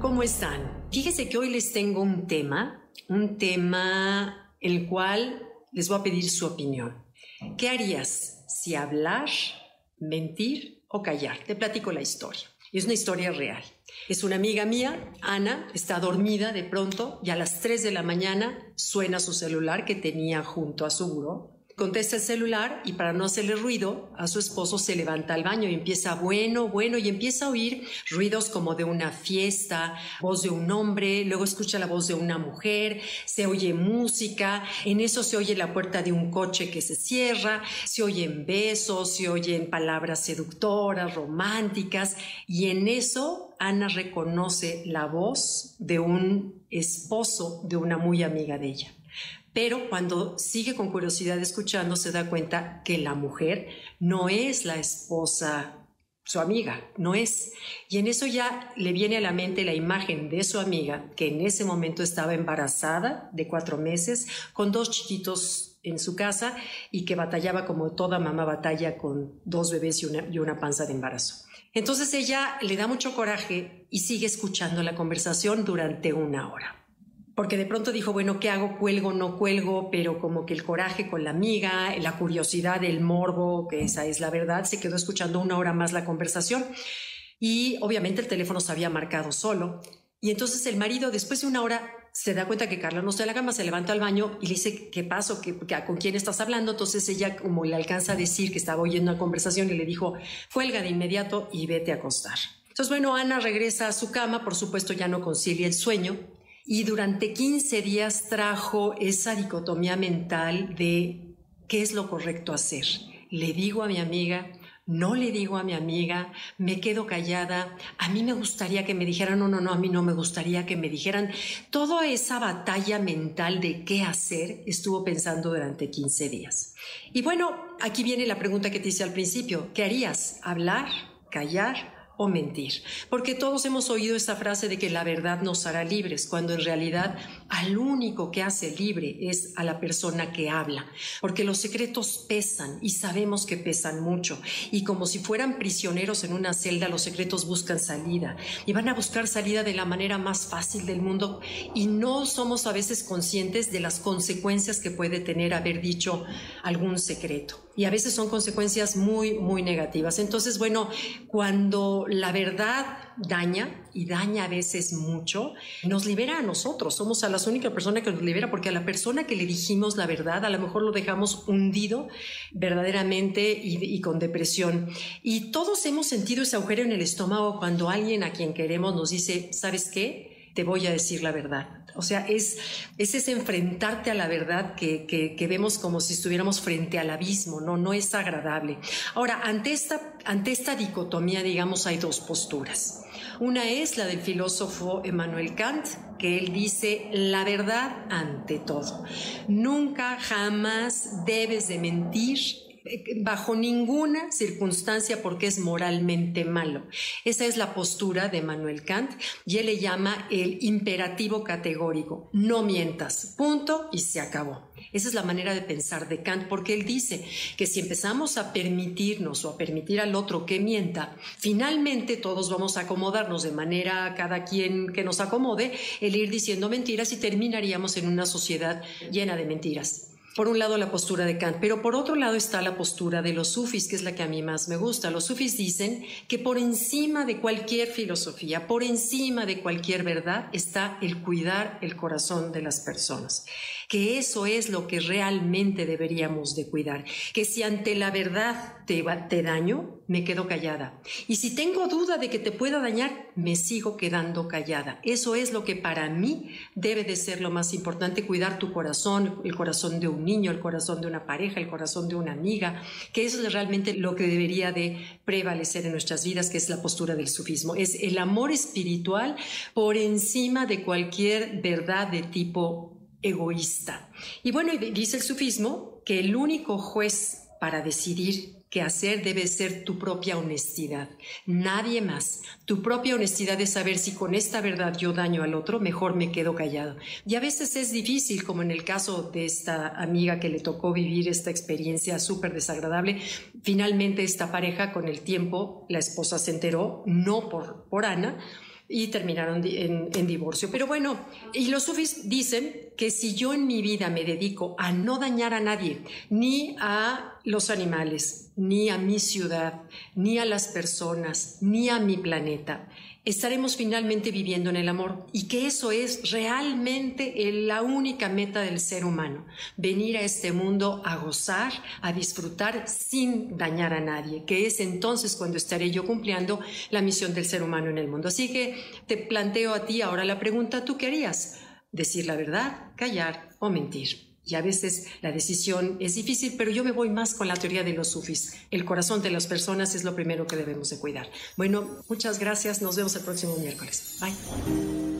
¿Cómo están? Fíjense que hoy les tengo un tema, un tema el cual les voy a pedir su opinión. ¿Qué harías si hablar, mentir o callar? Te platico la historia. Es una historia real. Es una amiga mía, Ana, está dormida de pronto y a las 3 de la mañana suena su celular que tenía junto a su buró contesta el celular y para no hacerle ruido a su esposo se levanta al baño y empieza bueno, bueno y empieza a oír ruidos como de una fiesta, voz de un hombre, luego escucha la voz de una mujer, se oye música, en eso se oye la puerta de un coche que se cierra, se oyen besos, se oyen palabras seductoras, románticas y en eso Ana reconoce la voz de un esposo de una muy amiga de ella. Pero cuando sigue con curiosidad escuchando, se da cuenta que la mujer no es la esposa, su amiga, no es. Y en eso ya le viene a la mente la imagen de su amiga, que en ese momento estaba embarazada de cuatro meses, con dos chiquitos en su casa y que batallaba como toda mamá batalla con dos bebés y una, y una panza de embarazo. Entonces ella le da mucho coraje y sigue escuchando la conversación durante una hora porque de pronto dijo, bueno, ¿qué hago? ¿Cuelgo? ¿No cuelgo? Pero como que el coraje con la amiga, la curiosidad, el morbo, que esa es la verdad, se quedó escuchando una hora más la conversación y obviamente el teléfono se había marcado solo. Y entonces el marido, después de una hora, se da cuenta que Carla no está en la cama, se levanta al baño y le dice, ¿qué pasó? ¿Qué, ¿Con quién estás hablando? Entonces ella, como le alcanza a decir que estaba oyendo una conversación, y le dijo, cuelga de inmediato y vete a acostar. Entonces, bueno, Ana regresa a su cama, por supuesto ya no concilia el sueño, y durante 15 días trajo esa dicotomía mental de qué es lo correcto hacer. Le digo a mi amiga, no le digo a mi amiga, me quedo callada, a mí me gustaría que me dijeran, no, no, no, a mí no me gustaría que me dijeran. Toda esa batalla mental de qué hacer estuvo pensando durante 15 días. Y bueno, aquí viene la pregunta que te hice al principio, ¿qué harías? ¿Hablar? ¿Callar? O mentir. Porque todos hemos oído esa frase de que la verdad nos hará libres, cuando en realidad al único que hace libre es a la persona que habla. Porque los secretos pesan y sabemos que pesan mucho. Y como si fueran prisioneros en una celda, los secretos buscan salida. Y van a buscar salida de la manera más fácil del mundo. Y no somos a veces conscientes de las consecuencias que puede tener haber dicho algún secreto y a veces son consecuencias muy, muy negativas. Entonces, bueno, cuando la verdad daña y daña a veces mucho, nos libera a nosotros. Somos a las únicas personas que nos libera porque a la persona que le dijimos la verdad, a lo mejor lo dejamos hundido verdaderamente y, y con depresión. Y todos hemos sentido ese agujero en el estómago cuando alguien a quien queremos nos dice, ¿sabes qué? Te voy a decir la verdad. O sea, es, es ese enfrentarte a la verdad que, que, vemos como si estuviéramos frente al abismo, ¿no? No es agradable. Ahora, ante esta, ante esta dicotomía, digamos, hay dos posturas. Una es la del filósofo Emmanuel Kant, que él dice la verdad ante todo. Nunca, jamás debes de mentir bajo ninguna circunstancia porque es moralmente malo. Esa es la postura de Manuel Kant y él le llama el imperativo categórico. No mientas, punto y se acabó. Esa es la manera de pensar de Kant porque él dice que si empezamos a permitirnos o a permitir al otro que mienta, finalmente todos vamos a acomodarnos de manera cada quien que nos acomode, el ir diciendo mentiras y terminaríamos en una sociedad llena de mentiras por un lado la postura de Kant, pero por otro lado está la postura de los sufis, que es la que a mí más me gusta. Los sufis dicen que por encima de cualquier filosofía, por encima de cualquier verdad, está el cuidar el corazón de las personas. Que eso es lo que realmente deberíamos de cuidar. Que si ante la verdad te, daño, me quedo callada. Y si tengo duda de que te pueda dañar, me sigo quedando callada. Eso es lo que para mí debe de ser lo más importante, cuidar tu corazón, el corazón de un niño, el corazón de una pareja, el corazón de una amiga, que eso es realmente lo que debería de prevalecer en nuestras vidas, que es la postura del sufismo. Es el amor espiritual por encima de cualquier verdad de tipo egoísta. Y bueno, dice el sufismo que el único juez para decidir que hacer debe ser tu propia honestidad, nadie más. Tu propia honestidad es saber si con esta verdad yo daño al otro, mejor me quedo callado. Y a veces es difícil, como en el caso de esta amiga que le tocó vivir esta experiencia súper desagradable. Finalmente esta pareja con el tiempo, la esposa se enteró, no por, por Ana, y terminaron en, divorcio. Pero bueno, y los sufis dicen que si yo en mi vida me dedico a no dañar a nadie, ni a los animales, ni a mi ciudad, ni a las personas, ni a mi planeta, estaremos finalmente viviendo en el amor y que eso es realmente la única meta del ser humano, venir a este mundo a gozar, a disfrutar sin dañar a nadie, que es entonces cuando estaré yo cumpliendo la misión del ser humano en el mundo. Así que te planteo a ti ahora la pregunta, ¿tú qué harías? ¿Decir la verdad, callar o mentir? Y a veces la decisión es difícil, pero yo me voy más con la teoría de los sufis. El corazón de las personas es lo primero que debemos de cuidar. Bueno, muchas gracias. Nos vemos el próximo miércoles. Bye.